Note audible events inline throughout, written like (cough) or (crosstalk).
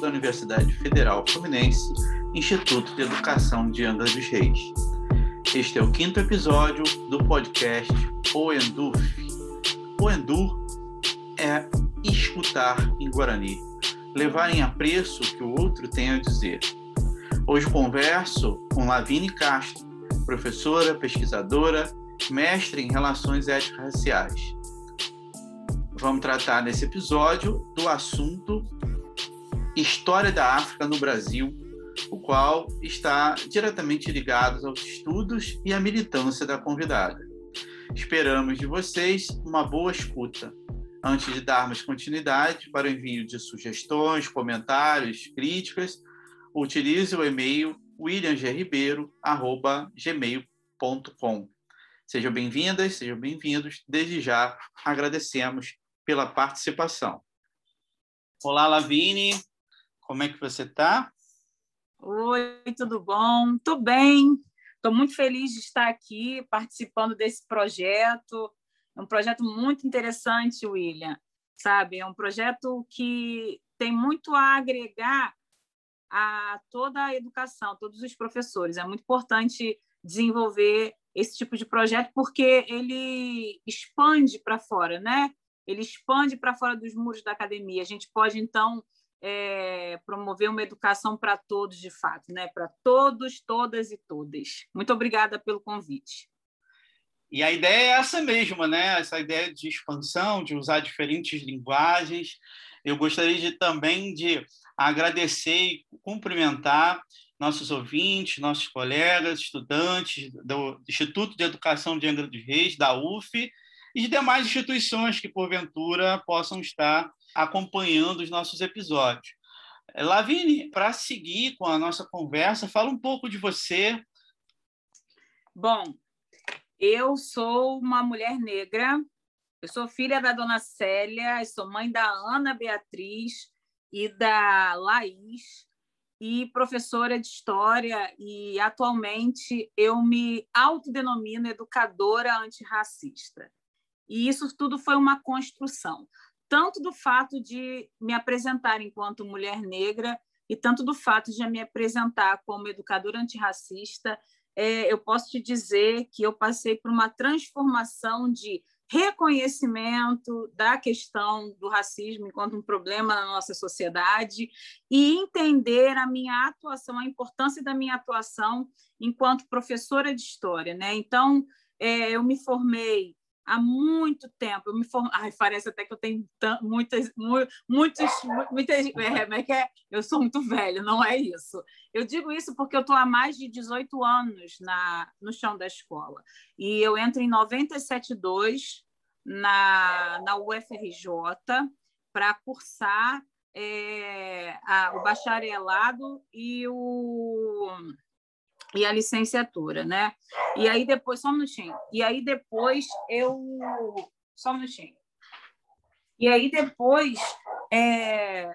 da Universidade Federal Fluminense, Instituto de Educação de Angra dos Reis. Este é o quinto episódio do podcast O Endurf. O Endur é escutar em Guarani, levar em apreço o que o outro tem a dizer. Hoje converso com Lavine Castro, professora, pesquisadora, mestre em relações étnico-raciais. Vamos tratar nesse episódio do assunto História da África no Brasil, o qual está diretamente ligado aos estudos e à militância da convidada. Esperamos de vocês uma boa escuta. Antes de darmos continuidade para o envio de sugestões, comentários, críticas, utilize o e-mail williamgribeiro.gmail.com. Sejam bem-vindas, sejam bem-vindos. Desde já agradecemos pela participação. Olá, Lavine, como é que você está? Oi, tudo bom? Tudo bem. Estou muito feliz de estar aqui participando desse projeto. É um projeto muito interessante, William. Sabe, é um projeto que tem muito a agregar a toda a educação, todos os professores. É muito importante desenvolver esse tipo de projeto porque ele expande para fora, né? Ele expande para fora dos muros da academia. A gente pode então é, promover uma educação para todos, de fato, né? Para todos, todas e todas. Muito obrigada pelo convite. E a ideia é essa mesma, né? Essa ideia de expansão, de usar diferentes linguagens. Eu gostaria de, também de agradecer e cumprimentar nossos ouvintes, nossos colegas, estudantes do Instituto de Educação de Angra dos Reis, da UF, e de demais instituições que, porventura, possam estar acompanhando os nossos episódios. Lavine, para seguir com a nossa conversa, fala um pouco de você. Bom, eu sou uma mulher negra, eu sou filha da dona Célia, sou mãe da Ana Beatriz, e da Laís, e professora de história, e atualmente eu me autodenomino educadora antirracista. E isso tudo foi uma construção, tanto do fato de me apresentar enquanto mulher negra, e tanto do fato de me apresentar como educadora antirracista, é, eu posso te dizer que eu passei por uma transformação de reconhecimento da questão do racismo enquanto um problema na nossa sociedade e entender a minha atuação, a importância da minha atuação enquanto professora de história. Né? Então, é, eu me formei há muito tempo. Eu me form... Ai, parece até que eu tenho muitas, muitas, muitas. É, é que é? Eu sou muito velha, não é isso. Eu digo isso porque eu estou há mais de 18 anos na, no chão da escola. E eu entro em 97,2 na, na UFRJ para cursar é, a, o bacharelado e o e a licenciatura, né? E aí depois, só um minutinho. E aí depois eu. Só um minutinho. E aí depois é,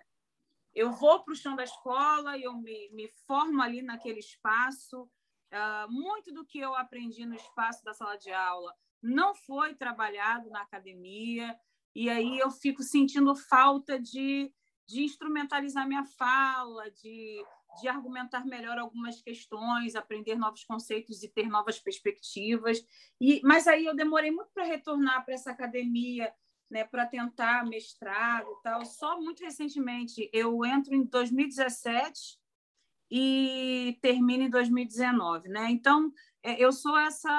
eu vou para o chão da escola, eu me, me formo ali naquele espaço. Uh, muito do que eu aprendi no espaço da sala de aula não foi trabalhado na academia, e aí eu fico sentindo falta de, de instrumentalizar minha fala, de de argumentar melhor algumas questões, aprender novos conceitos e ter novas perspectivas. E, mas aí eu demorei muito para retornar para essa academia, né, para tentar mestrado e tal. Só muito recentemente eu entro em 2017 e termino em 2019, né? Então é, eu sou essa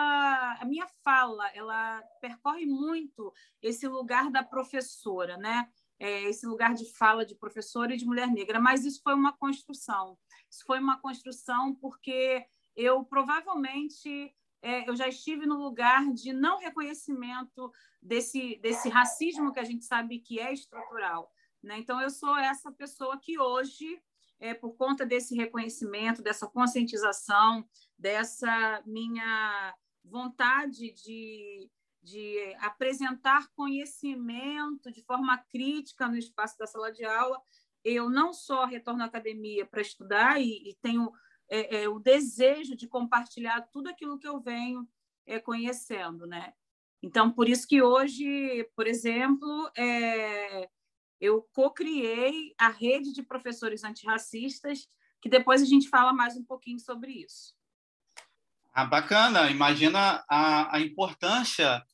a minha fala ela percorre muito esse lugar da professora né é, esse lugar de fala de professora e de mulher negra mas isso foi uma construção isso foi uma construção porque eu provavelmente é, eu já estive no lugar de não reconhecimento desse, desse racismo que a gente sabe que é estrutural. Né? Então, eu sou essa pessoa que hoje, é, por conta desse reconhecimento, dessa conscientização, dessa minha vontade de, de apresentar conhecimento de forma crítica no espaço da sala de aula, eu não só retorno à academia para estudar e, e tenho é, é, o desejo de compartilhar tudo aquilo que eu venho é, conhecendo, né? Então, por isso que hoje, por exemplo, é, eu co-criei a rede de professores antirracistas, que depois a gente fala mais um pouquinho sobre isso. Ah, bacana. Imagina a, a importância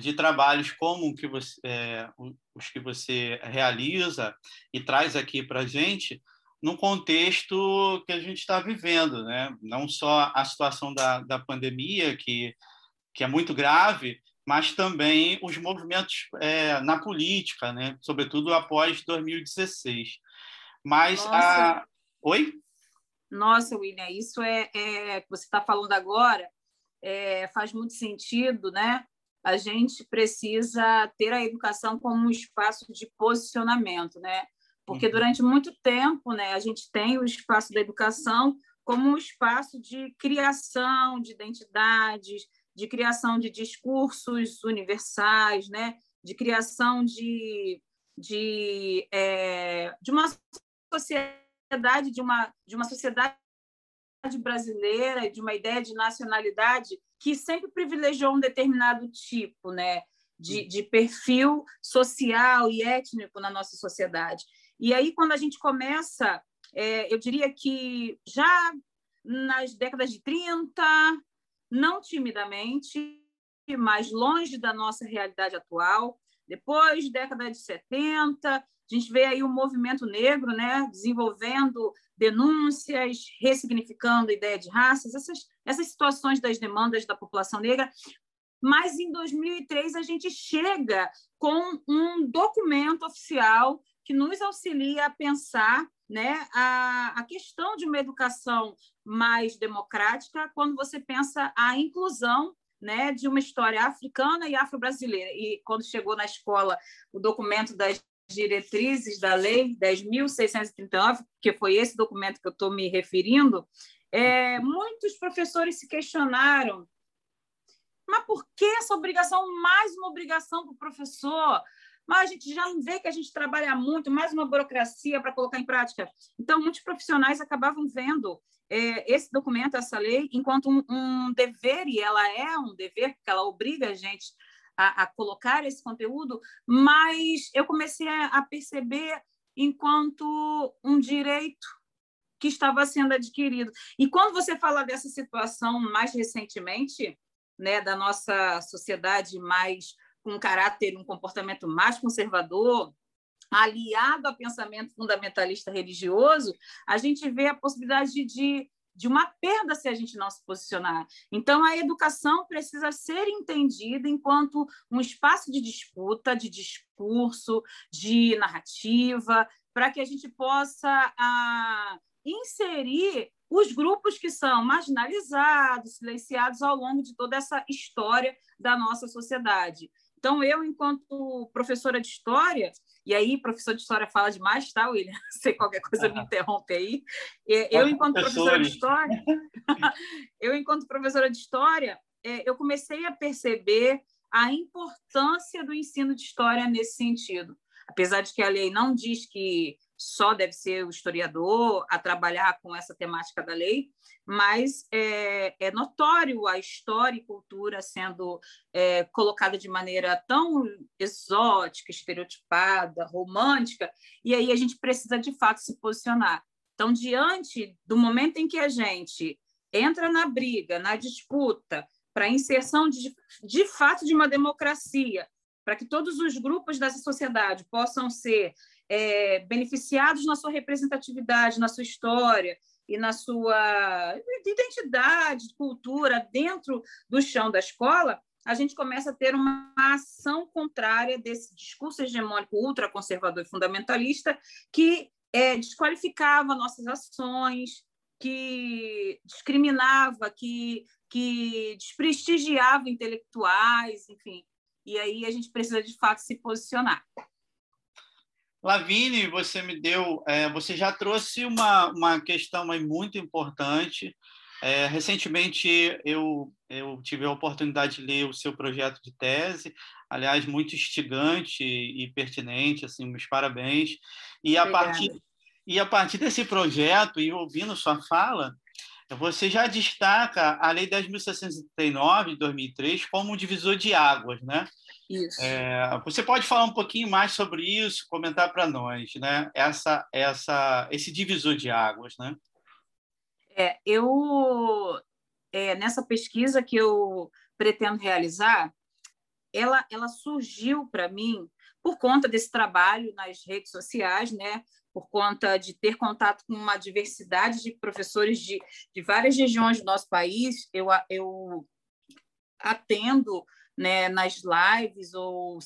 de trabalhos como que você, é, os que você realiza e traz aqui para a gente, no contexto que a gente está vivendo, né? Não só a situação da, da pandemia, que, que é muito grave, mas também os movimentos é, na política, né? Sobretudo após 2016. Mas Nossa. a... Oi? Nossa, William, isso é, é que você está falando agora é, faz muito sentido, né? A gente precisa ter a educação como um espaço de posicionamento, né? Porque uhum. durante muito tempo, né, a gente tem o espaço da educação como um espaço de criação de identidades, de criação de discursos universais, né? De criação de, de, é, de uma sociedade, de uma, de uma sociedade brasileira, de uma ideia de nacionalidade que sempre privilegiou um determinado tipo, né? De, de perfil social e étnico na nossa sociedade. E aí, quando a gente começa, é, eu diria que já nas décadas de 30, não timidamente, mas longe da nossa realidade atual, depois, década de 70, a gente vê aí o movimento negro né, desenvolvendo denúncias, ressignificando a ideia de raças, essas, essas situações das demandas da população negra. Mas em 2003 a gente chega com um documento oficial que nos auxilia a pensar né, a, a questão de uma educação mais democrática quando você pensa a inclusão né, de uma história africana e afro-brasileira. E quando chegou na escola o documento das diretrizes da lei 10.639, que foi esse documento que eu estou me referindo, é, muitos professores se questionaram mas por que essa obrigação, mais uma obrigação para o professor? mas a gente já vê que a gente trabalha muito, mais uma burocracia para colocar em prática. Então, muitos profissionais acabavam vendo é, esse documento, essa lei, enquanto um, um, dever, e ela é um dever, porque ela obriga a gente a, a colocar esse conteúdo, mas eu comecei a, perceber enquanto um direito que estava sendo adquirido. E quando você fala dessa situação mais recentemente, né, da nossa sociedade mais com um caráter, um comportamento mais conservador, aliado a pensamento fundamentalista religioso, a gente vê a possibilidade de, de uma perda se a gente não se posicionar. Então, a educação precisa ser entendida enquanto um espaço de disputa, de discurso, de narrativa, para que a gente possa ah, inserir os grupos que são marginalizados, silenciados ao longo de toda essa história da nossa sociedade. Então, eu, enquanto professora de história, e aí professor de história fala demais, tá, William? (laughs) Se qualquer coisa me interrompe aí. (laughs) Eu, enquanto professora de história, eu, enquanto professora de história, eu comecei a perceber a importância do ensino de história nesse sentido. Apesar de que a lei não diz que só deve ser o historiador a trabalhar com essa temática da lei, mas é, é notório a história e cultura sendo é, colocada de maneira tão exótica, estereotipada, romântica, e aí a gente precisa de fato se posicionar. Então, diante do momento em que a gente entra na briga, na disputa, para a inserção de, de fato de uma democracia, para que todos os grupos dessa sociedade possam ser é, beneficiados na sua representatividade, na sua história e na sua identidade, cultura dentro do chão da escola, a gente começa a ter uma ação contrária desse discurso hegemônico ultraconservador e fundamentalista que é, desqualificava nossas ações, que discriminava, que, que desprestigiava intelectuais, enfim. E aí a gente precisa, de fato, se posicionar. Lavine, você me deu, é, você já trouxe uma, uma questão muito importante. É, recentemente eu, eu tive a oportunidade de ler o seu projeto de tese, aliás, muito instigante e pertinente, assim, meus parabéns. E a, partir, e a partir desse projeto, e ouvindo sua fala, Você já destaca a Lei 10.639 de 2003 como um divisor de águas, né? Isso. É, você pode falar um pouquinho mais sobre isso, comentar para nós, né? Essa, essa, esse divisor de águas, né? É, eu é, nessa pesquisa que eu pretendo realizar, ela, ela surgiu para mim por conta desse trabalho nas redes sociais, né? Por conta de ter contato com uma diversidade de professores de, de várias regiões do nosso país. Eu, eu atendo né, nas lives, ou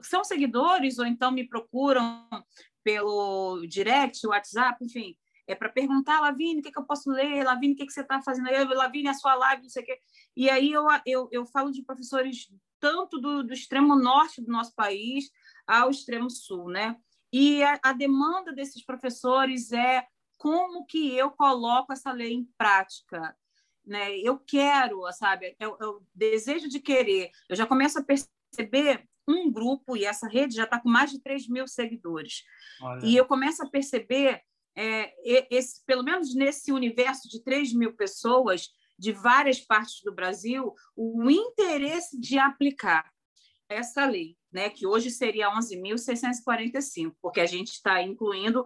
são seguidores, ou então me procuram pelo direct, WhatsApp, enfim, é para perguntar, Lavine, o que, que eu posso ler? Lavine, o que, que você está fazendo? Lavine, a sua live, não sei o quê. E aí eu, eu, eu falo de professores tanto do, do extremo norte do nosso país ao extremo sul, né? E a, a demanda desses professores é como que eu coloco essa lei em prática, né? Eu quero, sabe? Eu, eu desejo de querer. Eu já começo a perceber um grupo e essa rede já está com mais de 3 mil seguidores. Olha. E eu começo a perceber, é, esse, pelo menos nesse universo de 3 mil pessoas, de várias partes do Brasil, o interesse de aplicar essa lei, né, que hoje seria 11.645, porque a gente está incluindo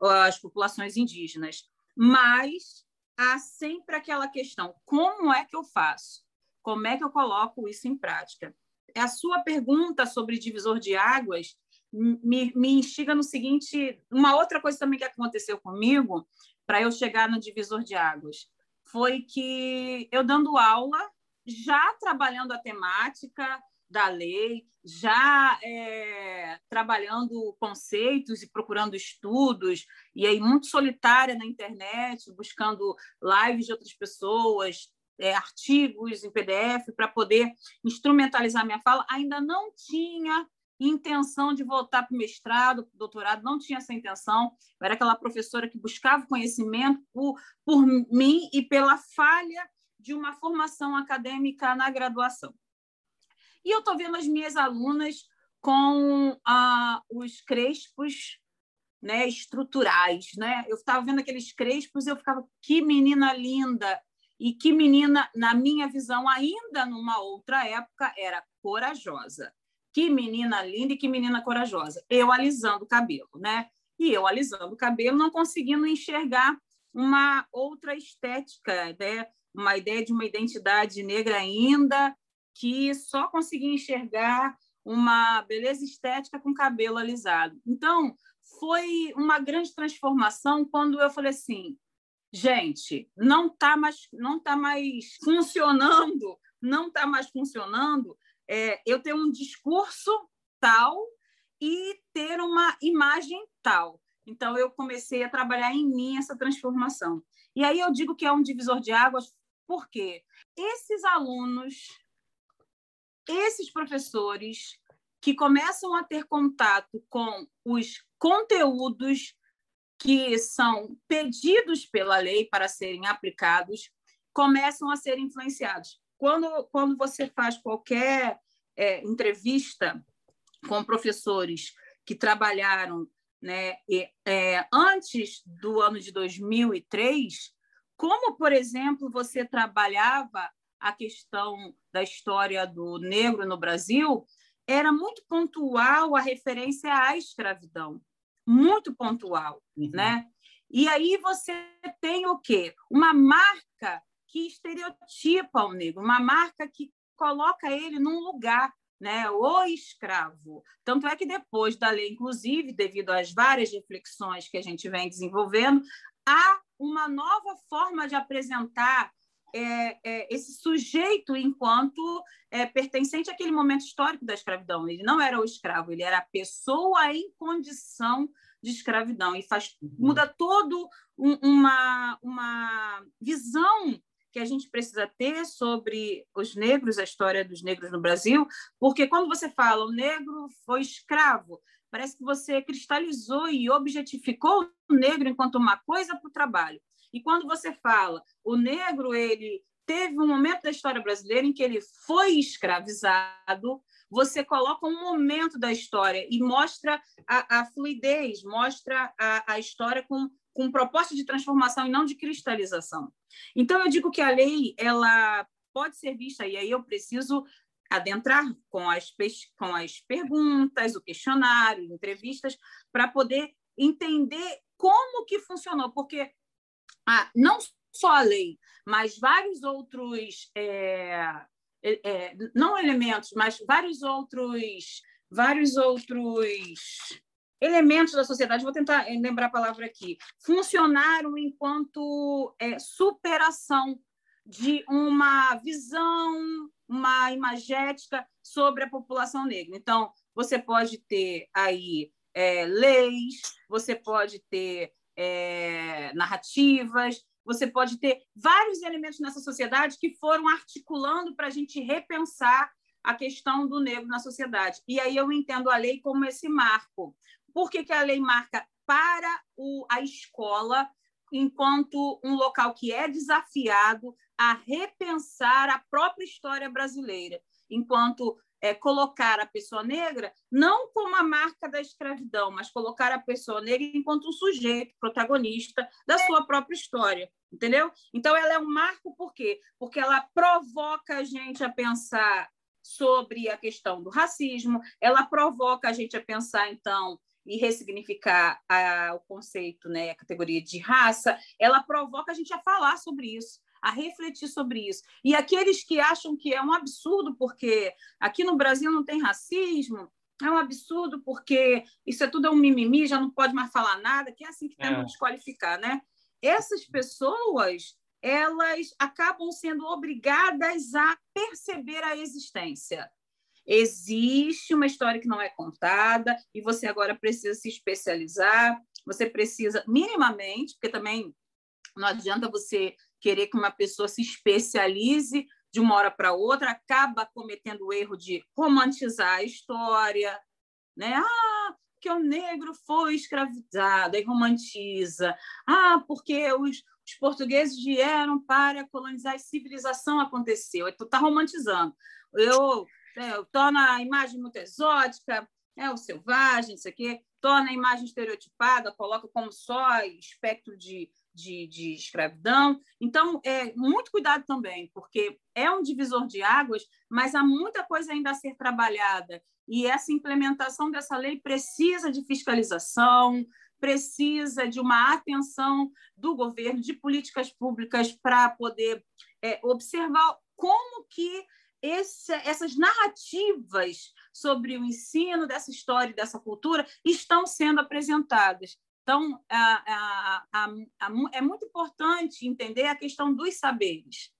as populações indígenas. Mas há sempre aquela questão: como é que eu faço? Como é que eu coloco isso em prática? A sua pergunta sobre divisor de águas me, me instiga no seguinte: uma outra coisa também que aconteceu comigo para eu chegar no divisor de águas foi que eu dando aula, já trabalhando a temática, da lei, já é, trabalhando conceitos e procurando estudos, e aí muito solitária na internet, buscando lives de outras pessoas, é, artigos em PDF para poder instrumentalizar minha fala, ainda não tinha intenção de voltar para o mestrado, para o doutorado, não tinha essa intenção. Eu era aquela professora que buscava conhecimento por, por mim e pela falha de uma formação acadêmica na graduação. E eu estou vendo as minhas alunas com ah, os crespos né, estruturais. Né? Eu estava vendo aqueles crespos e eu ficava, que menina linda! E que menina, na minha visão, ainda numa outra época, era corajosa. Que menina linda e que menina corajosa. Eu alisando o cabelo, né? E eu alisando o cabelo, não conseguindo enxergar uma outra estética, né? uma ideia de uma identidade negra ainda, que só conseguia enxergar uma beleza estética com cabelo alisado. Então, foi uma grande transformação quando eu falei assim, gente, não está mais, não tá mais funcionando, não está mais funcionando é, eu ter um discurso tal e ter uma imagem tal. Então, eu comecei a trabalhar em mim essa transformação. E aí eu digo que é um divisor de águas, porque esses alunos esses professores que começam a ter contato com os conteúdos que são pedidos pela lei para serem aplicados, começam a ser influenciados. Quando, quando você faz qualquer é, entrevista com professores que trabalharam né, é, antes do ano de 2003, como, por exemplo, você trabalhava a questão da história do negro no Brasil, era muito pontual a referência à escravidão, muito pontual, uhum. né? E aí você tem o quê? Uma marca que estereotipa o negro, uma marca que coloca ele num lugar, né? O escravo. Tanto é que depois da lei, inclusive, devido às várias reflexões que a gente vem desenvolvendo, há uma nova forma de apresentar é, é, esse sujeito enquanto é, pertencente àquele momento histórico da escravidão. Ele não era o escravo, ele era a pessoa em condição de escravidão. E faz, uhum. muda todo um, uma, uma visão que a gente precisa ter sobre os negros, a história dos negros no Brasil, porque quando você fala o negro foi escravo, parece que você cristalizou e objetificou o negro enquanto uma coisa para o trabalho. E quando você fala, o negro ele teve um momento da história brasileira em que ele foi escravizado, você coloca um momento da história e mostra a, a fluidez, mostra a, a história com com proposta de transformação e não de cristalização. Então, eu digo que a lei ela pode ser vista, e aí eu preciso adentrar com as, com as perguntas, o questionário, entrevistas, para poder entender como que funcionou, porque ah, não só a lei, mas vários outros, é, é, é não elementos, mas vários outros, vários outros elementos da sociedade, vou tentar lembrar a palavra aqui, funcionaram enquanto é, superação de uma visão, uma imagética sobre a população negra. Então, você pode ter aí é, leis, você pode ter é, narrativas, você pode ter vários elementos nessa sociedade que foram articulando para a gente repensar a questão do negro na sociedade. E aí eu entendo a lei como esse marco. Por que, que a lei marca para o, a escola enquanto um local que é desafiado a repensar a própria história brasileira, enquanto é, colocar a pessoa negra não como a marca da escravidão, mas colocar a pessoa negra enquanto um sujeito protagonista da sua própria história, entendeu? Então ela é um marco por quê? Porque ela provoca a gente a pensar sobre a questão do racismo, ela provoca a gente a pensar então e ressignificar a, o conceito, né, a categoria de raça, ela provoca a gente a falar sobre isso, a refletir sobre isso. E aqueles que acham que é um absurdo porque aqui no Brasil não tem racismo, é um absurdo porque isso é tudo um mimimi, já não pode mais falar nada, que é assim que tentam é. desqualificar, né? Essas pessoas, elas acabam sendo obrigadas a perceber a existência Existe uma história que não é contada e você agora precisa se especializar, você precisa, minimamente, porque também não adianta você querer que uma pessoa se especialize de uma hora para outra, acaba cometendo o erro de romantizar a história, né? Ah, porque o negro foi escravizado, aí romantiza. Ah, porque os, os portugueses vieram para colonizar, a civilização aconteceu. Tu tá romantizando. Eu é, torna a imagem muito exótica, é o selvagem, isso aqui, torna a imagem estereotipada, coloca como só espectro de, de, de, escravidão. Então, é muito cuidado também, porque é um divisor de águas, mas há muita coisa ainda a ser trabalhada. E essa implementação dessa lei precisa de fiscalização, precisa de uma atenção do governo, de políticas públicas para poder é, observar como que esse, essas narrativas sobre o ensino dessa história e dessa cultura estão sendo apresentadas. Então, a, a, a, é muito importante entender a questão dos saberes,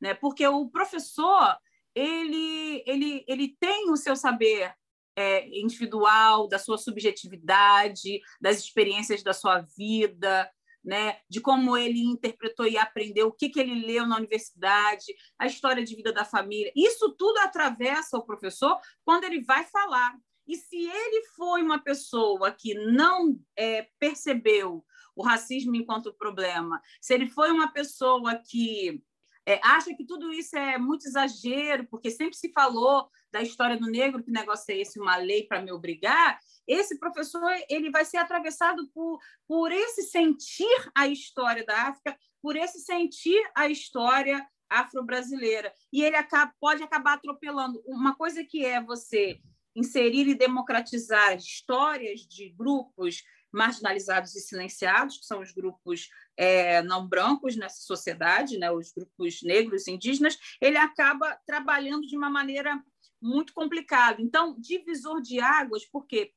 né? porque o professor ele, ele, ele tem o seu saber é, individual, da sua subjetividade, das experiências da sua vida, né, de como ele interpretou e aprendeu, o que, que ele leu na universidade, a história de vida da família. Isso tudo atravessa o professor quando ele vai falar. E se ele foi uma pessoa que não é, percebeu o racismo enquanto problema, se ele foi uma pessoa que é, acha que tudo isso é muito exagero, porque sempre se falou da história do negro, que negócio é esse, uma lei para me obrigar, esse professor ele vai ser atravessado por, por esse sentir a história da África, por esse sentir a história afro-brasileira. E ele acaba, pode acabar atropelando. Uma coisa que é você inserir e democratizar histórias de grupos marginalizados e silenciados, que são os grupos é, não brancos nessa sociedade, né, os grupos negros indígenas, ele acaba trabalhando de uma maneira muito complicada. Então, divisor de águas, porque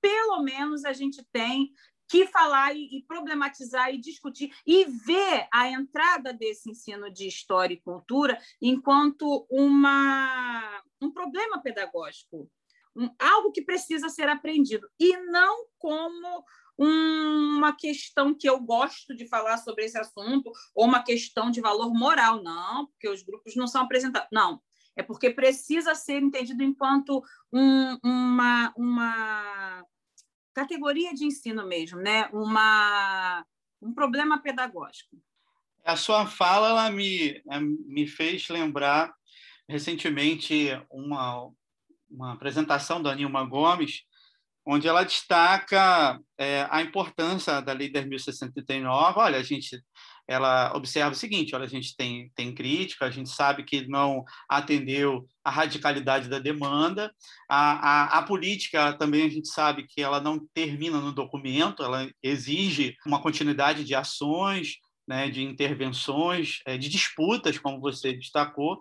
pelo menos a gente tem que falar e, e, problematizar e discutir e ver a entrada desse ensino de história e cultura enquanto uma, um problema pedagógico, um, algo que precisa ser aprendido e não como uma questão que eu gosto de falar sobre esse assunto ou uma questão de valor moral, não, porque os grupos não são apresentados, não. É porque precisa ser entendido enquanto um, uma, uma categoria de ensino mesmo, né? uma, um problema pedagógico. A sua fala ela me, me fez lembrar recentemente uma, uma apresentação da Nilma Gomes onde ela destaca é, a importância da Lei 10.069. Olha, a gente ela observa o seguinte: olha, a gente tem, tem crítica, a gente sabe que não atendeu a radicalidade da demanda, a, a, a, política também a gente sabe que ela não termina no documento, ela exige uma continuidade de ações, né, de intervenções, é, de disputas, como você destacou,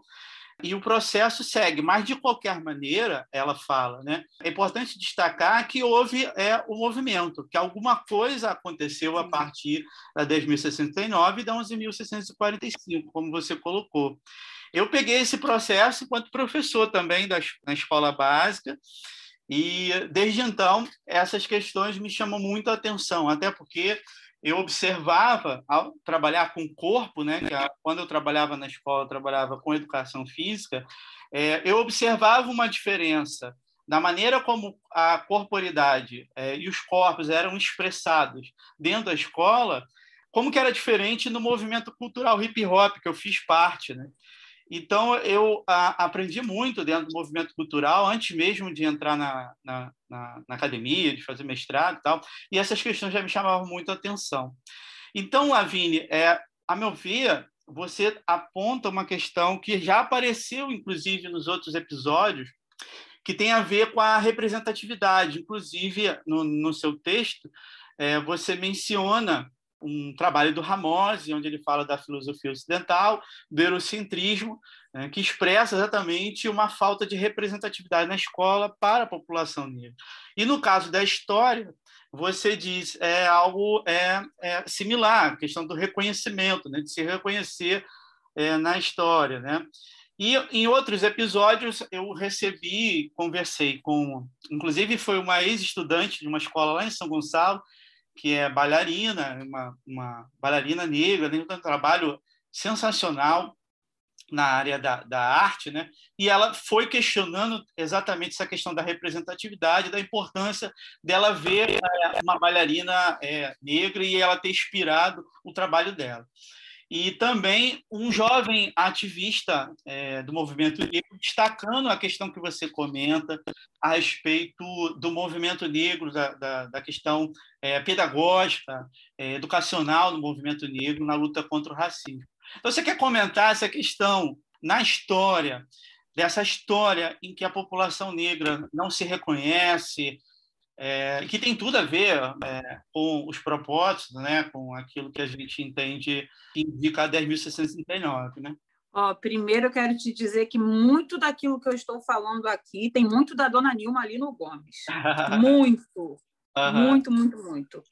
e o processo segue, mas de qualquer maneira, ela fala, né? É importante destacar que houve é, o movimento, que alguma coisa aconteceu a partir da 10.069 e da 11.645, como você colocou. Eu peguei esse processo enquanto professor também da, na escola básica, e desde então essas questões me chamam muito a atenção, até porque eu observava ao trabalhar com o corpo, né? Que quando eu trabalhava na escola, eu trabalhava com educação física, é, eu observava uma diferença na maneira como a corporidade é, e os corpos eram expressados dentro da escola, como que era diferente no movimento cultural hip hop que eu fiz parte, né? Então, eu a, aprendi muito dentro do movimento cultural, antes mesmo de entrar na, na, na, na, academia, de fazer mestrado e tal, e essas questões já me chamavam muito a atenção. Então, Lavine, é, a meu ver, você aponta uma questão que já apareceu, inclusive, nos outros episódios, que tem a ver com a representatividade. Inclusive, no, no seu texto, é, você menciona um trabalho do Ramose, onde ele fala da filosofia ocidental, do eurocentrismo, né, que expressa exatamente uma falta de representatividade na escola para a população negra. E no caso da história, você diz é algo é, é similar, a questão do reconhecimento, né, de se reconhecer é, na história, né? E em outros episódios eu recebi, conversei com, inclusive foi uma ex-estudante de uma escola lá em São Gonçalo, que é bailarina, uma, uma bailarina negra, tem um trabalho sensacional na área da, da arte, né? E ela foi questionando exatamente essa questão da representatividade, da importância dela ver é, uma bailarina é, negra e ela ter inspirado o trabalho dela e também um jovem ativista é, do movimento negro, destacando a questão que você comenta a respeito do movimento negro, da, da, da questão é, pedagógica, é, educacional do movimento negro na luta contra o racismo. Então, você quer comentar essa questão na história, dessa história em que a população negra não se reconhece, é, que tem tudo a ver é, com os propósitos, né, com aquilo que a gente entende que indica a 10.639. Né? Ó, primeiro, eu quero te dizer que muito daquilo que eu estou falando aqui tem muito da dona Nilma ali no Gomes. (laughs) muito. Uhum. Muito, muito, muito.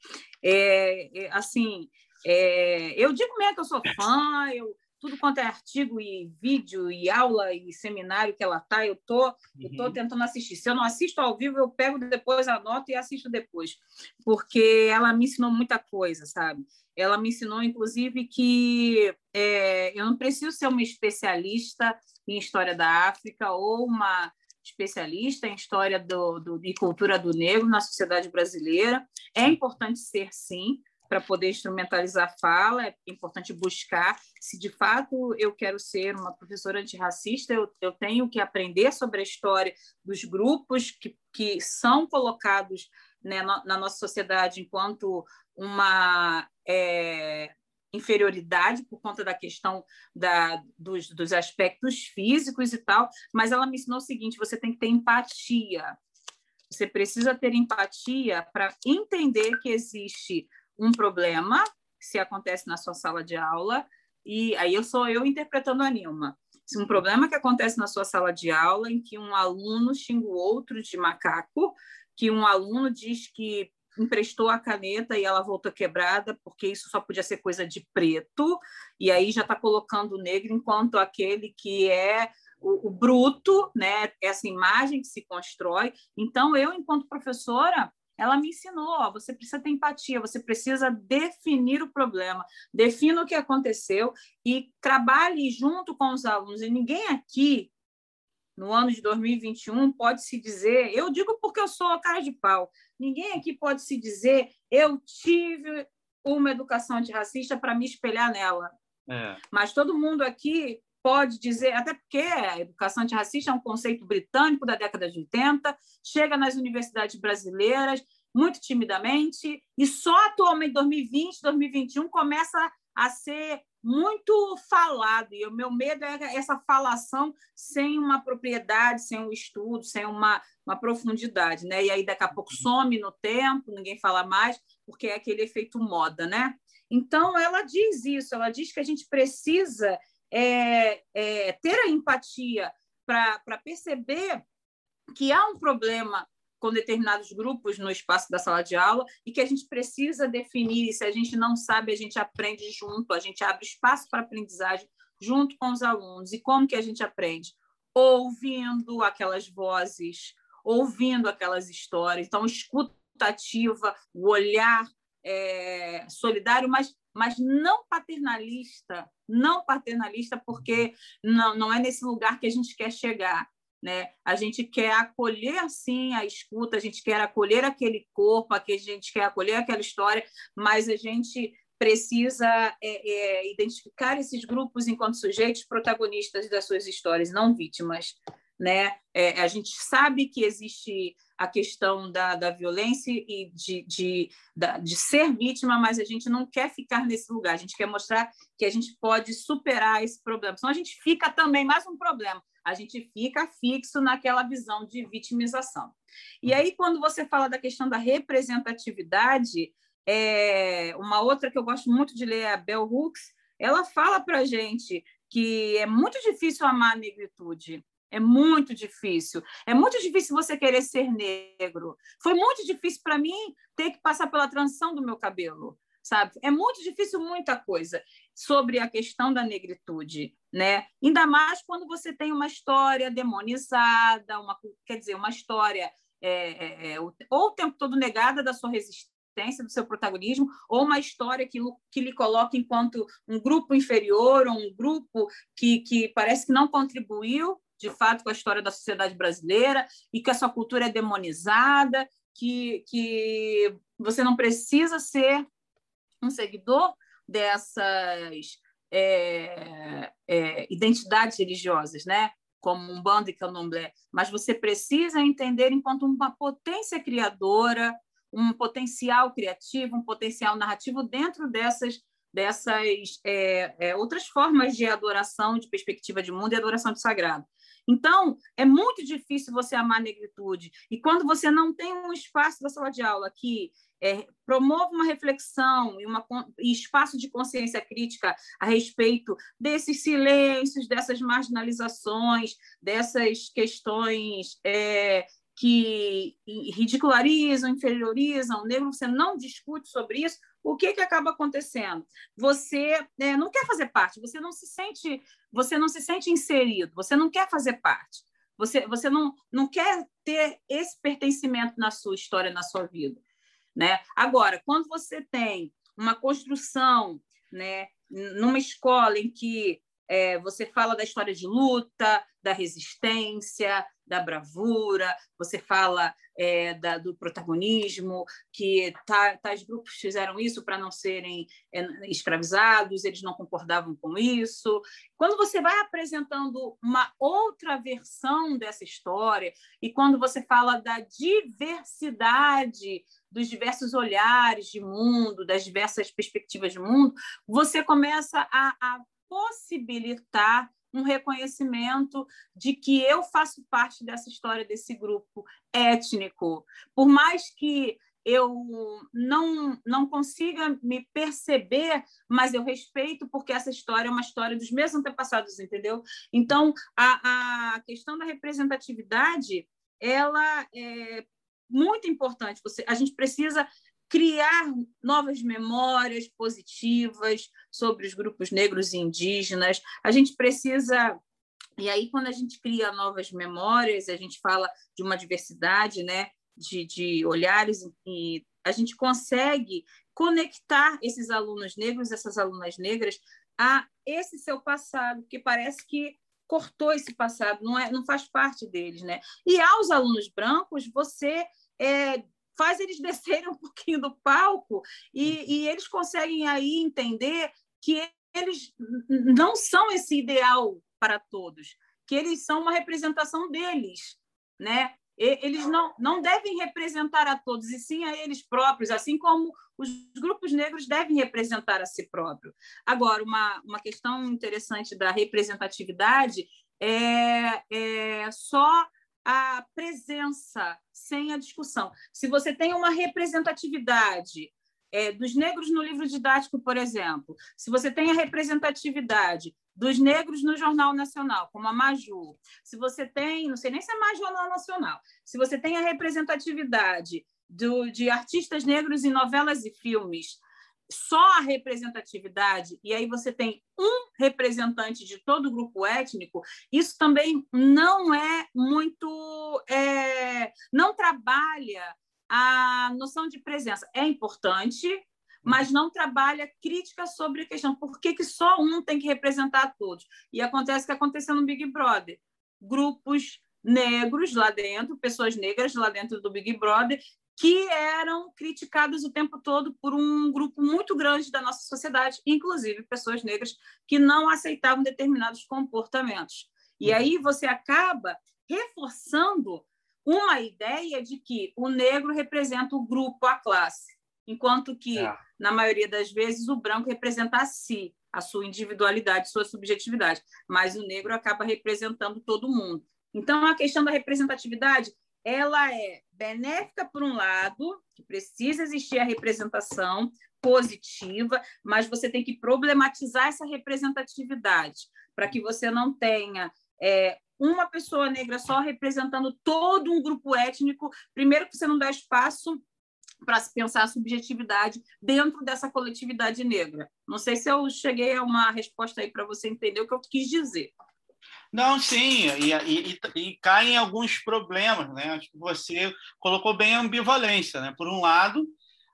É, é, assim, é, eu digo mesmo que eu sou fã, eu tudo quanto é artigo e vídeo e aula e seminário que ela tá, eu tô, uhum. eu tô uhum. tentando assistir. Se eu não assisto ao vivo, eu pego depois, anoto e assisto depois, porque ela me ensinou muita coisa, sabe? Ela me ensinou, inclusive, que é, eu não preciso ser uma especialista em história da África ou uma especialista em história do, do, e cultura do negro na sociedade brasileira. É importante ser, sim, para poder instrumentalizar a fala, é importante buscar. Se de fato eu quero ser uma professora antirracista, eu, eu tenho que aprender sobre a história dos grupos que, que são colocados né, na, na nossa sociedade enquanto uma é, inferioridade por conta da questão da, dos, dos aspectos físicos e tal, mas ela me ensinou o seguinte: você tem que ter empatia. Você precisa ter empatia para entender que existe um problema se acontece na sua sala de aula, e aí eu sou eu interpretando a Nilma. Um problema que acontece na sua sala de aula em que um aluno xinga o outro de macaco, que um aluno diz que emprestou a caneta e ela voltou quebrada, porque isso só podia ser coisa de preto, e aí já está colocando o negro enquanto aquele que é o, o, bruto, né? essa imagem que se constrói. Então, eu, enquanto professora, ela me ensinou, ó, você precisa ter empatia, você precisa definir o problema, defina o que aconteceu e trabalhe junto com os alunos. E ninguém aqui, no ano de 2021, pode se dizer, eu digo porque eu sou a cara de pau, ninguém aqui pode se dizer, eu tive uma educação antirracista para me espelhar nela. É. Mas todo mundo aqui pode dizer, até porque a educação antirracista é um conceito britânico da década de 80, chega nas universidades brasileiras muito timidamente, e só atualmente, 2020, 2021, começa a ser muito falado, e o meu medo é essa falação sem uma propriedade, sem um estudo, sem uma, uma profundidade, né? E aí daqui a pouco some no tempo, ninguém fala mais, porque é aquele efeito moda, né? Então ela diz isso, ela diz que a gente precisa é, é, ter a empatia para perceber que há um problema com determinados grupos no espaço da sala de aula e que a gente precisa definir. Se a gente não sabe, a gente aprende junto, a gente abre espaço para aprendizagem junto com os alunos. E como que a gente aprende? Ouvindo aquelas vozes, ouvindo aquelas histórias. Então, escutativa, o olhar é, solidário, mas, mas não paternalista, não paternalista, porque não, não é nesse lugar que a gente quer chegar. Né? A gente quer acolher sim a escuta, a gente quer acolher aquele corpo, a gente quer acolher aquela história, mas a gente precisa é, é, identificar esses grupos enquanto sujeitos protagonistas das suas histórias, não vítimas. Né? É, a gente sabe que existe a questão da, da violência e de, de, de ser vítima, mas a gente não quer ficar nesse lugar, a gente quer mostrar que a gente pode superar esse problema. Senão a gente fica também mais um problema a gente fica fixo naquela visão de vitimização. E aí, quando você fala da questão da representatividade, é, uma outra que eu gosto muito de ler é a Bell Hooks, ela fala para a gente que é muito difícil amar a negritude. É muito difícil. É muito difícil você querer ser negro. Foi muito difícil para mim ter que passar pela transição do meu cabelo sabe? É muito difícil muita coisa sobre a questão da negritude, né? Ainda mais quando você tem uma história demonizada, uma, quer dizer, uma história é, é, é ou o tempo todo negada da sua resistência, do seu protagonismo, ou uma história que, que lhe coloca enquanto um grupo inferior, ou um grupo que, que parece que não contribuiu de fato com a história da sociedade brasileira e que a sua cultura é demonizada, que, que você não precisa ser um seguidor dessas é, é, identidades religiosas, né? como um bando e candomblé, mas você precisa entender enquanto uma potência criadora, um potencial criativo, um potencial narrativo dentro dessas dessas é, é, outras formas de adoração, de perspectiva de mundo e adoração de sagrado. Então, é muito difícil você amar a negritude. E quando você não tem um espaço da sala de aula que é, promova uma reflexão e, uma, e espaço de consciência crítica a respeito desses silêncios, dessas marginalizações, dessas questões é, que ridicularizam, inferiorizam o negro, você não discute sobre isso, o que, que acaba acontecendo? Você é, não quer fazer parte, você não se sente, você não se sente inserido, você não quer fazer parte. Você, você não, não quer ter esse pertencimento na sua história, na sua vida. Né? Agora, quando você tem uma construção né, numa escola em que é, você fala da história de luta, da resistência, da bravura, você fala é, da, do protagonismo, que tais grupos fizeram isso para não serem é, escravizados, eles não concordavam com isso. Quando você vai apresentando uma outra versão dessa história, e quando você fala da diversidade dos diversos olhares de mundo, das diversas perspectivas de mundo, você começa a, a possibilitar um reconhecimento de que eu faço parte dessa história desse grupo étnico. Por mais que eu não, não consiga me perceber, mas eu respeito porque essa história é uma história dos meus antepassados, entendeu? Então, a, a questão da representatividade, ela é muito importante. Você, a gente precisa criar novas memórias positivas sobre os grupos negros e indígenas. A gente precisa. E aí, quando a gente cria novas memórias, a gente fala de uma diversidade né, de, de olhares, e a gente consegue conectar esses alunos negros, essas alunas negras, a esse seu passado, que parece que cortou esse passado, não, é, não faz parte deles. Né? E aos alunos brancos, você é, faz eles (laughs) descerem um pouquinho do palco e, e eles conseguem aí entender que eles não são esse ideal para todos, que eles são uma representação deles, né? eles não, não devem representar a todos, e sim a eles próprios, assim como os grupos negros devem representar a si próprio. Agora, uma, uma questão interessante da representatividade é, é só a presença sem a discussão. Se você tem uma representatividade é, dos negros no livro didático, por exemplo, se você tem a representatividade dos negros no Jornal Nacional, como a Maju, se você tem, não sei nem se é mais Jornal Nacional, se você tem a representatividade do, de artistas negros em novelas e filmes, só a representatividade, e aí você tem um representante de todo o grupo étnico, isso também não é muito. É, não trabalha a noção de presença. É importante, mas não trabalha crítica sobre a questão por que, que só um tem que representar todos. E acontece o que aconteceu no Big Brother. Grupos negros lá dentro, pessoas negras lá dentro do Big Brother, que eram criticados o tempo todo por um grupo muito grande da nossa sociedade, inclusive pessoas negras que não aceitavam determinados comportamentos. E uhum. aí você acaba reforçando uma ideia de que o negro representa o grupo, a classe, enquanto que, é. na maioria das vezes, o branco representa a si, a sua individualidade, sua subjetividade, mas o negro acaba representando todo mundo. Então, a questão da representatividade ela é benéfica por um lado, que precisa existir a representação positiva, mas você tem que problematizar essa representatividade para que você não tenha é, uma pessoa negra só representando todo um grupo étnico. Primeiro, que você não dá espaço para se pensar a subjetividade dentro dessa coletividade negra. Não sei se eu cheguei a uma resposta aí para você entender o que eu quis dizer. Não, sim, e, e, e, cai em alguns problemas, né? Acho que você colocou bem a ambivalência, né? Por um lado,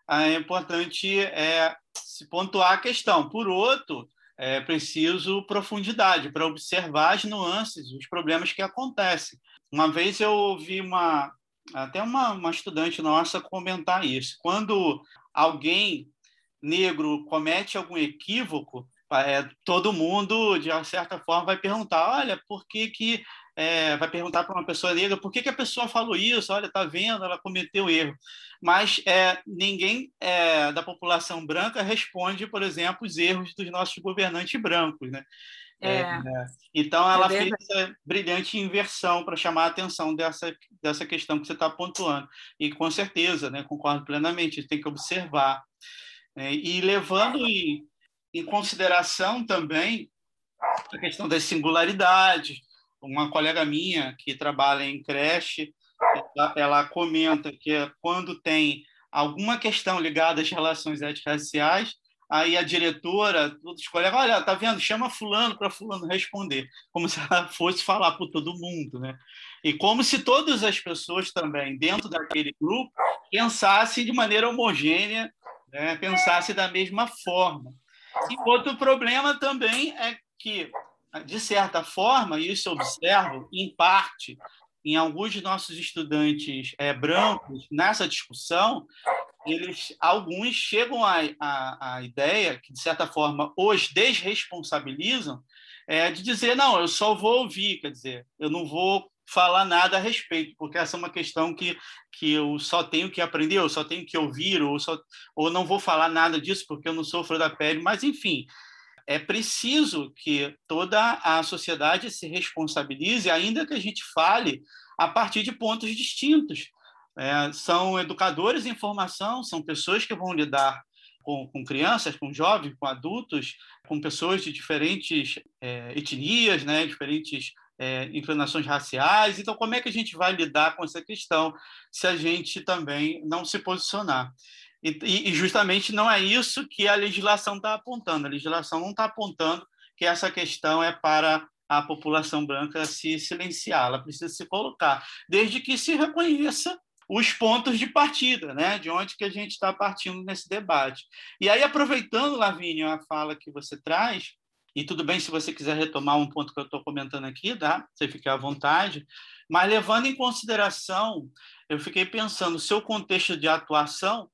é importante é, se pontuar a questão. Por outro, é preciso profundidade para observar as nuances, os problemas que acontecem. Uma vez eu ouvi uma até uma, uma estudante nossa comentar isso. Quando alguém negro comete algum equívoco, é, todo mundo, de certa forma, vai perguntar: olha, por que que. É, vai perguntar para uma pessoa negra por que, que a pessoa falou isso, olha, tá vendo, ela cometeu erro. Mas é, ninguém é, da população branca responde, por exemplo, os erros dos nossos governantes brancos. Né? É. é então, ela fez essa brilhante inversão para chamar a atenção dessa, dessa questão que você está pontuando. E, com certeza, né, concordo plenamente, tem que observar. Né? E levando em, em consideração também a questão das singularidades. Uma colega minha que trabalha em creche, ela comenta que quando tem alguma questão ligada às relações étnico-raciais, aí a diretora, os colegas, olha, tá vendo? Chama fulano para fulano responder, como (laughs) se ela fosse falar para todo mundo, né? E como se todas as pessoas também dentro daquele grupo pensassem de maneira homogênea, né? pensassem da mesma forma. E outro problema também é que, de certa forma, isso eu observo, em parte, em alguns de nossos estudantes é, brancos, nessa discussão, eles, alguns chegam à, à, à, ideia que, de certa forma, os desresponsabilizam é, de dizer, não, eu só vou ouvir, quer dizer, eu não vou falar nada a respeito, porque essa é uma questão que, que eu só tenho que aprender, eu só tenho que ouvir, ou, só, ou não vou falar nada disso porque eu não sofro da pele, mas, enfim, é preciso que toda a sociedade se responsabilize, ainda que a gente fale a partir de pontos distintos. É, são educadores em formação, são pessoas que vão lidar com, com, crianças, com jovens, com adultos, com pessoas de diferentes é, etnias, né, diferentes é, inclinações raciais. Então, como é que a gente vai lidar com essa questão se a gente também não se posicionar? E, e justamente não é isso que a legislação está apontando. A legislação não está apontando que essa questão é para a população branca se silenciar, ela precisa se colocar, desde que se reconheça os pontos de partida, né? de onde que a gente está partindo nesse debate. E aí, aproveitando, Lavínia, a fala que você traz, e tudo bem se você quiser retomar um ponto que eu estou comentando aqui, tá? Você fica à vontade. Mas levando em consideração, eu fiquei pensando, o seu contexto de atuação,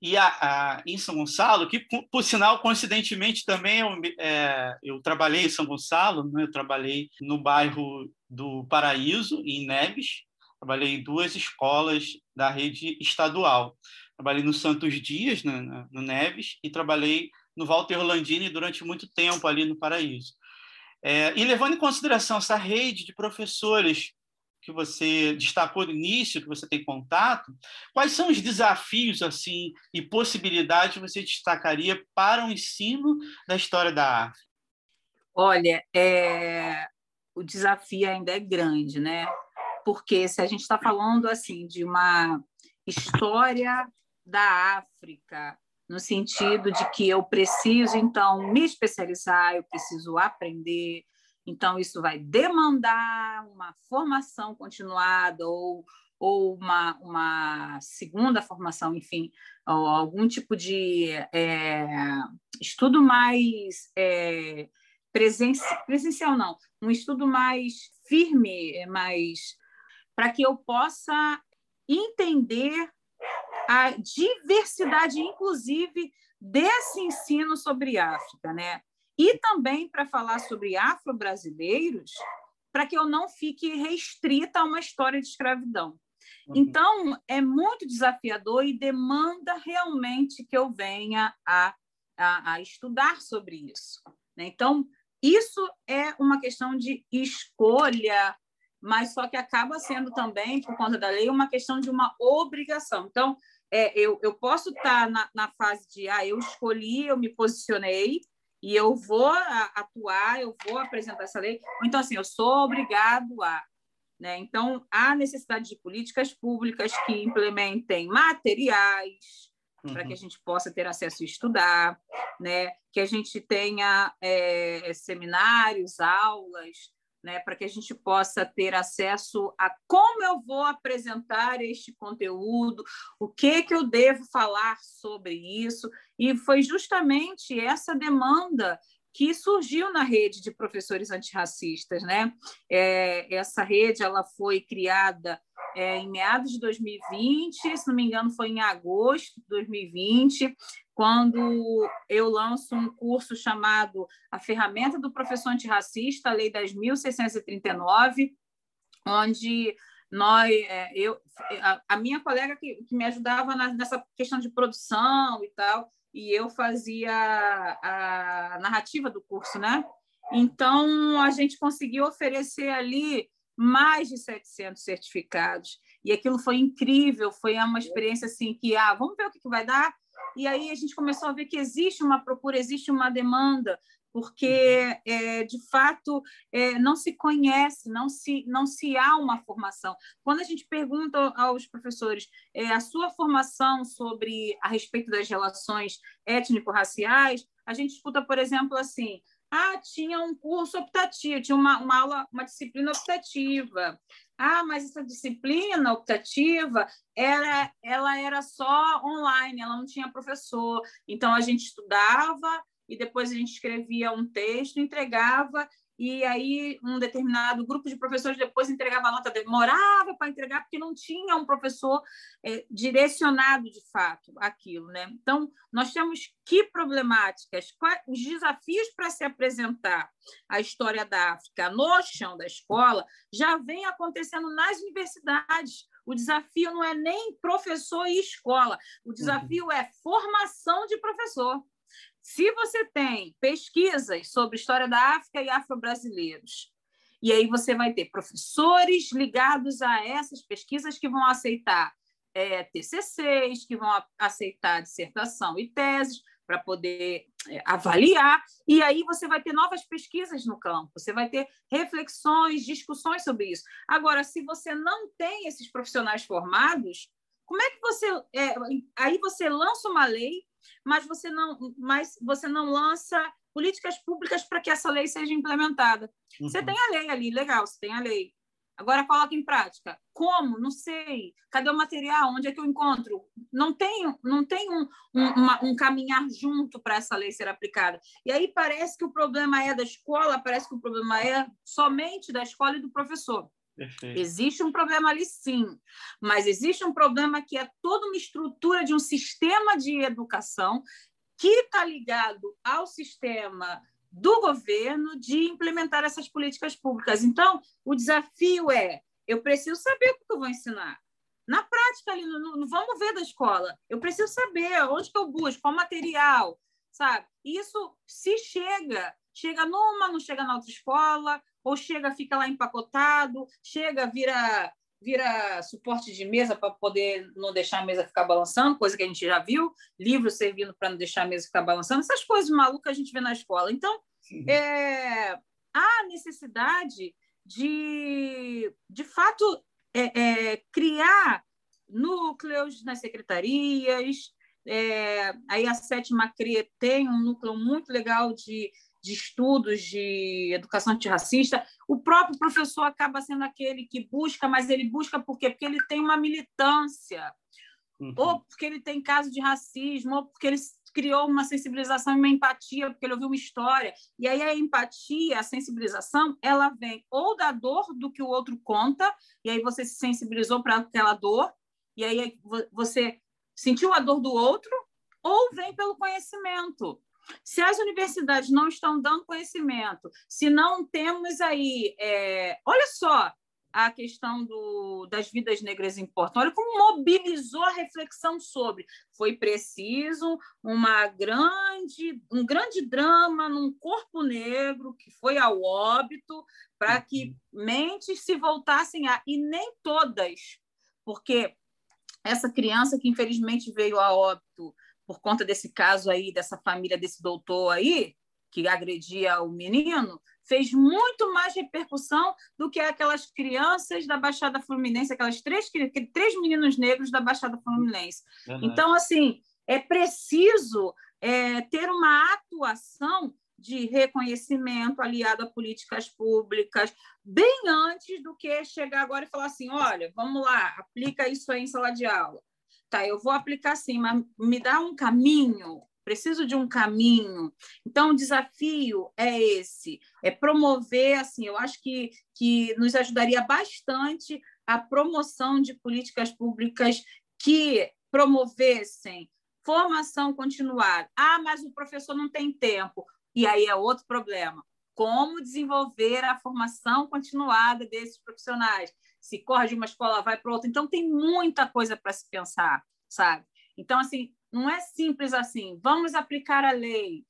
E a, a, em São Gonçalo, que por sinal, coincidentemente também eu, é, eu trabalhei em São Gonçalo, né? eu trabalhei no bairro do Paraíso, em Neves, trabalhei em duas escolas da rede estadual. Trabalhei no Santos Dias, no, no Neves, e trabalhei no Walter Orlandini durante muito tempo ali no Paraíso. É, e levando em consideração essa rede de professores que você destacou no início, que você tem contato, quais são os desafios assim e possibilidades que você destacaria para o ensino da história da arte? Olha, é... o desafio ainda é grande, né? Porque se a gente está falando assim de uma história da África, no sentido de que eu preciso então me especializar, eu preciso aprender, então, isso vai demandar uma formação continuada ou, ou uma, uma segunda formação, enfim, algum tipo de é, estudo mais é, presencial, não, um estudo mais firme, mais para que eu possa entender a diversidade, inclusive, desse ensino sobre África, né? e também para falar sobre afro-brasileiros, para que eu não fique restrita a uma história de escravidão. Uhum. Então, é muito desafiador e demanda realmente que eu venha a, a, a estudar sobre isso. Né? Então, isso é uma questão de escolha, mas só que acaba sendo também, por conta da lei, uma questão de uma obrigação. Então, é, eu, eu posso estar na, na fase de, ah, eu escolhi, eu me posicionei, e eu vou atuar, eu vou apresentar essa lei. Então, assim, eu sou obrigado a. Né? Então, há necessidade de políticas públicas que implementem materiais uhum. para que a gente possa ter acesso a estudar, né? que a gente tenha é, seminários, aulas, né, para que a gente possa ter acesso a como eu vou apresentar este conteúdo, o que que eu devo falar sobre isso, e foi justamente essa demanda que surgiu na rede de professores antirracistas, né? É, essa rede ela foi criada é, em meados de 2020, se não me engano, foi em agosto de 2020, quando eu lanço um curso chamado A Ferramenta do Professor Antirracista, a Lei 10.639, onde nós, é, eu, a, minha colega que, que me ajudava na, nessa questão de produção e tal, e eu fazia a narrativa do curso, né? Então, a gente conseguiu oferecer ali mais de 700 certificados. E aquilo foi incrível, foi uma experiência assim que, ah, vamos ver o que, vai dar? E aí a gente começou a ver que existe uma procura, existe uma demanda, porque é, de fato é, não se conhece, não se não se há uma formação. Quando a gente pergunta aos professores é, a sua formação sobre a respeito das relações étnico-raciais, a gente escuta, por exemplo, assim: ah, tinha um curso optativo, tinha uma, uma aula, uma disciplina optativa. Ah, mas essa disciplina optativa era, ela era só online, ela não tinha professor. Então a gente estudava e depois a gente escrevia um texto, entregava e aí um determinado grupo de professores depois entregava a nota, demorava para entregar porque não tinha um professor é, direcionado de fato aquilo, né? Então nós temos que problemáticas, quais, os desafios para se apresentar a história da África no chão da escola já vem acontecendo nas universidades. O desafio não é nem professor e escola, o desafio uhum. é formação de professor. Se você tem pesquisas sobre história da África e afro-brasileiros, e aí você vai ter professores ligados a essas pesquisas que vão aceitar é, TCCs, que vão aceitar dissertação e teses para poder é, avaliar, e aí você vai ter novas pesquisas no campo, você vai ter reflexões, discussões sobre isso. Agora, se você não tem esses profissionais formados, como é que você. É, aí você lança uma lei mas você não, mas você não lança políticas públicas para que essa lei seja implementada. Uhum. Você tem a lei ali, legal, você tem a lei. Agora coloca em prática. Como? Não sei. Cadê o material? Onde é que eu encontro? Não tem, não tem um, um, uma, um caminhar junto para essa lei ser aplicada. E aí parece que o problema é da escola, parece que o problema é somente da escola e do professor. Perfeito. Existe um problema ali, sim, mas existe um problema que é toda uma estrutura de um sistema de educação que está ligado ao sistema do governo de implementar essas políticas públicas. Então, o desafio é: eu preciso saber o que eu vou ensinar. Na prática, ali, no, no vamos ver da escola, eu preciso saber onde que eu busco, qual material, sabe? Isso se chega, chega numa, não chega na outra escola, ou chega, fica lá empacotado, chega, vira vira suporte de mesa para poder não deixar a mesa ficar balançando, coisa que a gente já viu, livro servindo para não deixar a mesa ficar balançando, essas coisas malucas a gente vê na escola. Então, é, há necessidade de, de fato, é, é, criar núcleos nas secretarias. É, aí a sétima CRE tem um núcleo muito legal de de estudos de educação antirracista, o próprio professor acaba sendo aquele que busca, mas ele busca por quê? Porque ele tem uma militância, uhum. ou porque ele tem caso de racismo, ou porque ele criou uma sensibilização e uma empatia, porque ele ouviu uma história. E aí a empatia, a sensibilização, ela vem ou da dor do que o outro conta, e aí você se sensibilizou para aquela dor, e aí você sentiu a dor do outro, ou vem pelo conhecimento. Se as universidades não estão dando conhecimento, se não temos aí. É... Olha só a questão do, das vidas negras importam. Olha como mobilizou a reflexão sobre. Foi preciso uma grande, um grande drama num corpo negro que foi ao óbito para que uhum. mentes se voltassem a. E nem todas, porque essa criança que infelizmente veio a óbito por conta desse caso aí, dessa família desse doutor aí, que agredia o menino, fez muito mais repercussão do que aquelas crianças da Baixada Fluminense, aquelas três, três meninos negros da Baixada Fluminense. Verdade. Então, assim, é preciso é, ter uma atuação de reconhecimento aliado a políticas públicas, bem antes do que chegar agora e falar assim: olha, vamos lá, aplica isso aí em sala de aula tá, eu vou aplicar assim, mas me dá um caminho, preciso de um caminho. Então, o desafio é esse, é promover, assim, eu acho que, que nos ajudaria bastante a promoção de políticas públicas que promovessem formação continuada. Ah, mas o professor não tem tempo. E aí é outro problema. Como desenvolver a formação continuada desses profissionais? Se corre de uma escola, vai para outra. Então, tem muita coisa para se pensar, sabe? Então, assim, não é simples assim, vamos aplicar a lei,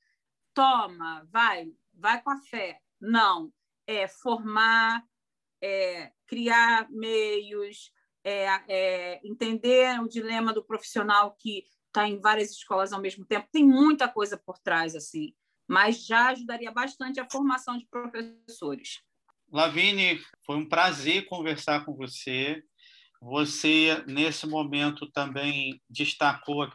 toma, vai, vai com a fé. Não, é formar, é criar meios, é, é entender o dilema do profissional que está em várias escolas ao mesmo tempo. Tem muita coisa por trás, assim, mas já ajudaria bastante a formação de professores. Lavine, foi um prazer conversar com você. Você, nesse momento, também destacou a,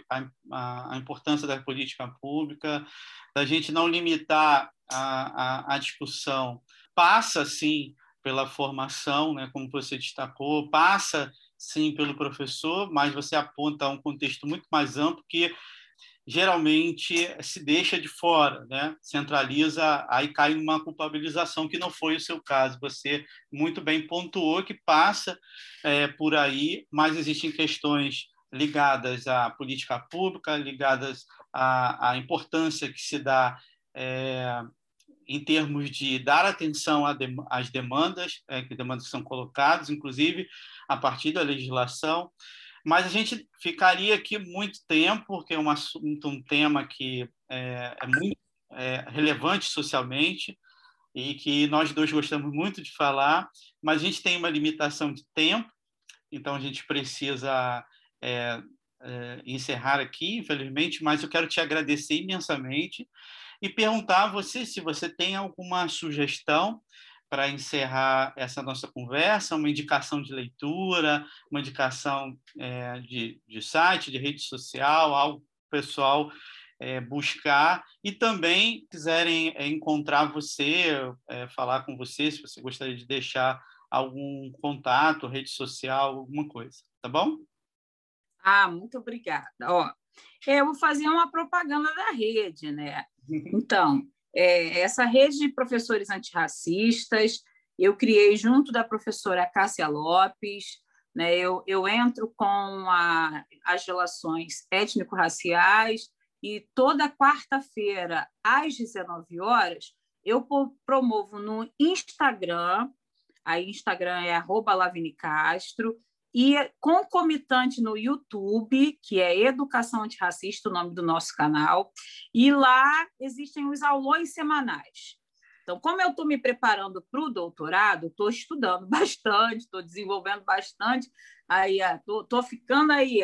a, a importância da política pública, da gente não limitar a, a, discussão. Passa, sim, pela formação, né, como você destacou, passa, sim, pelo professor, mas você aponta um contexto muito mais amplo que geralmente se deixa de fora, né? centraliza, aí cai numa culpabilização que não foi o seu caso. Você muito bem pontuou que passa é, por aí, mas existem questões ligadas à política pública, ligadas à, à importância que se dá é, em termos de dar atenção às demandas, é, que demandas são colocadas, inclusive a partir da legislação. Mas a gente ficaria aqui muito tempo, porque é um assunto, um tema que é, é muito é, relevante socialmente e que nós dois gostamos muito de falar, mas a gente tem uma limitação de tempo, então a gente precisa é, é, encerrar aqui, infelizmente, mas eu quero te agradecer imensamente e perguntar a você se você tem alguma sugestão para encerrar essa nossa conversa, uma indicação de leitura, uma indicação é, de, de site, de rede social, algo pessoal é, buscar e também quiserem é, encontrar você, é, falar com você, se você gostaria de deixar algum contato, rede social, alguma coisa, tá bom? Ah, muito obrigada. Ó, eu vou fazer uma propaganda da rede, né? (laughs) Então, é, essa rede de professores antirracistas, eu criei junto da professora Cássia Lopes, né? eu, eu entro com a, as relações étnico-raciais e toda quarta-feira, às 19 horas, eu promovo no Instagram, aí Instagram é arroba Lavini Castro, e concomitante no YouTube, que é Educação Antirracista, o nome do nosso canal, e lá existem os aulões semanais. Então, como eu estou me preparando para o doutorado, estou estudando (laughs) bastante, estou desenvolvendo bastante, aí estou ficando aí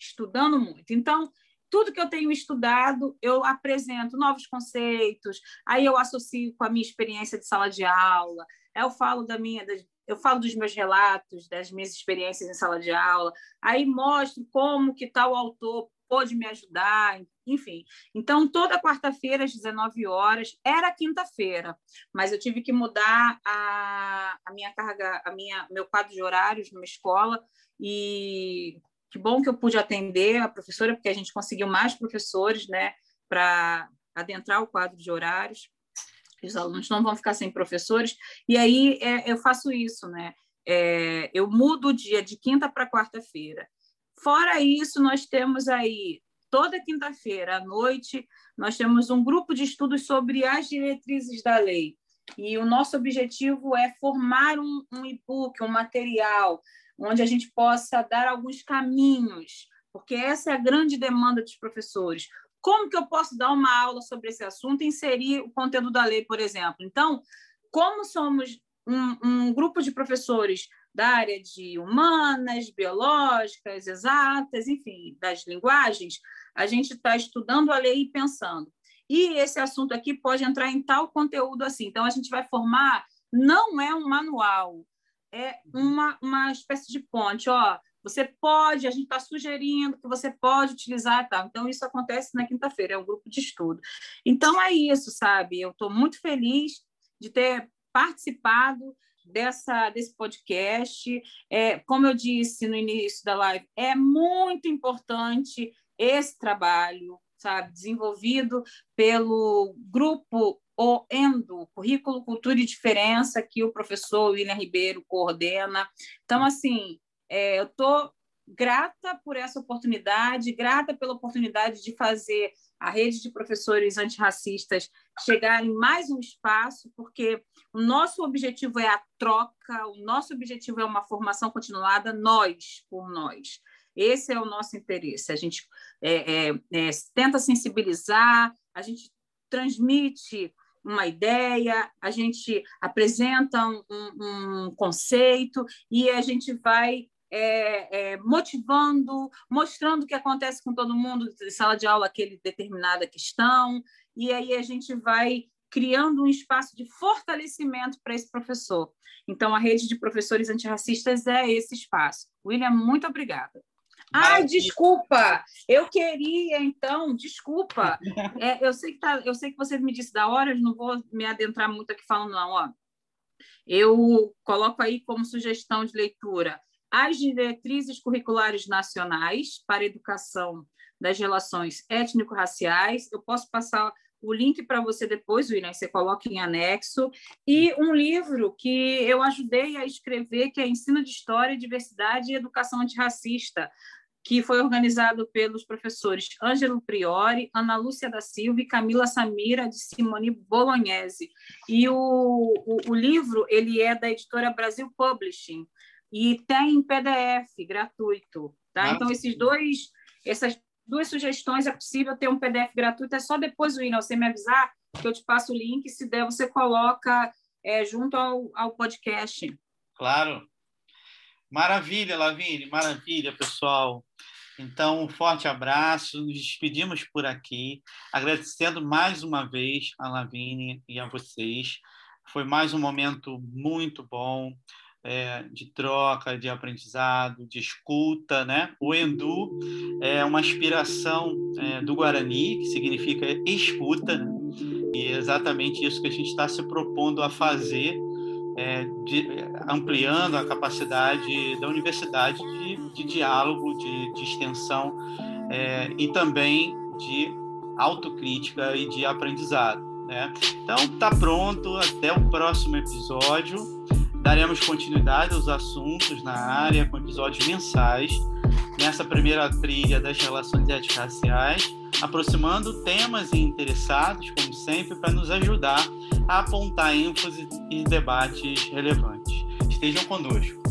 estudando muito. Então, tudo que eu tenho estudado, eu apresento novos conceitos, aí eu associo com a minha experiência de sala de aula, eu falo da minha, eu falo dos meus relatos, das minhas experiências em sala de aula, aí mostro como que tal autor pôde me ajudar, enfim. Então, toda quarta-feira, às 19 horas, era quinta-feira, mas eu tive que mudar a, a minha carga, a minha, meu quadro de horários numa escola, e que bom que eu pude atender a professora, porque a gente conseguiu mais professores né, para adentrar o quadro de horários os alunos não vão ficar sem professores, e aí é, eu faço isso, né? É, eu mudo o dia de quinta para quarta-feira. Fora isso, nós temos aí, toda quinta-feira à noite, nós temos um grupo de estudos sobre as diretrizes da lei. E o nosso objetivo é formar um, um e-book, um material, onde a gente possa dar alguns caminhos, porque essa é a grande demanda dos professores. Como que eu posso dar uma aula sobre esse assunto e inserir o conteúdo da lei, por exemplo? Então, como somos um, um grupo de professores da área de humanas, biológicas, exatas, enfim, das linguagens, a gente está estudando a lei e pensando. E esse assunto aqui pode entrar em tal conteúdo assim. Então, a gente vai formar, não é um manual, é uma, uma espécie de ponte. Ó, você pode, a gente está sugerindo que você pode utilizar tal. Então, isso acontece na quinta-feira, é um grupo de estudo. Então, é isso, sabe? Eu estou muito feliz de ter participado dessa, desse podcast. É, como eu disse no início da live, é muito importante esse trabalho, sabe? Desenvolvido pelo grupo o ENDO, Currículo, Cultura e Diferença, que o professor William Ribeiro coordena. Então, assim, é, eu estou grata por essa oportunidade, grata pela oportunidade de fazer a rede de professores antirracistas chegar em mais um espaço, porque o nosso objetivo é a troca, o nosso objetivo é uma formação continuada, nós por nós. Esse é o nosso interesse. A gente é, é, é, tenta sensibilizar, a gente transmite uma ideia, a gente apresenta um, um, um conceito e a gente vai é, é, motivando, mostrando o que acontece com todo mundo em sala de aula, aquele determinada questão, e aí a gente vai criando um espaço de fortalecimento para esse professor. Então, a rede de professores antirracistas é esse espaço. William, muito obrigada. Ai, desculpa! Eu queria, então, desculpa. É, eu, sei que tá, eu sei que você me disse da hora, não vou me adentrar muito aqui falando, não. Ó. Eu coloco aí como sugestão de leitura as diretrizes curriculares nacionais para educação das relações étnico-raciais. Eu posso passar o link para você depois, William, você coloca em anexo. E um livro que eu ajudei a escrever, que é Ensino de História, Diversidade e Educação Antirracista, que foi organizado pelos professores Ângelo Priori, Ana Lúcia da Silva e Camila Samira de Simone Bolognese. E o, o, o livro ele é da editora Brasil Publishing e tem em PDF gratuito, tá? então esses dois, essas duas sugestões é possível ter um PDF gratuito. É só depois, William, você me avisar que eu te passo o link. Se der, você coloca é, junto ao, ao podcast. Claro. Maravilha, Lavine, maravilha, pessoal. Então, um forte abraço, nos despedimos por aqui, agradecendo mais uma vez a Lavine e a vocês. Foi mais um momento muito bom é, de troca, de aprendizado, de escuta. Né? O Endu é uma inspiração é, do Guarani, que significa escuta, né? e é exatamente isso que a gente está se propondo a fazer, é, de, ampliando a capacidade da universidade de, de diálogo, de, de extensão é, e também de autocrítica e de aprendizado. Né? Então, tá pronto. Até o próximo episódio. Daremos continuidade aos assuntos na área com episódios mensais, nessa primeira trilha das relações ético-raciais, aproximando temas e interessados, como sempre, para nos ajudar a apontar ênfase e debates relevantes. Estejam conosco.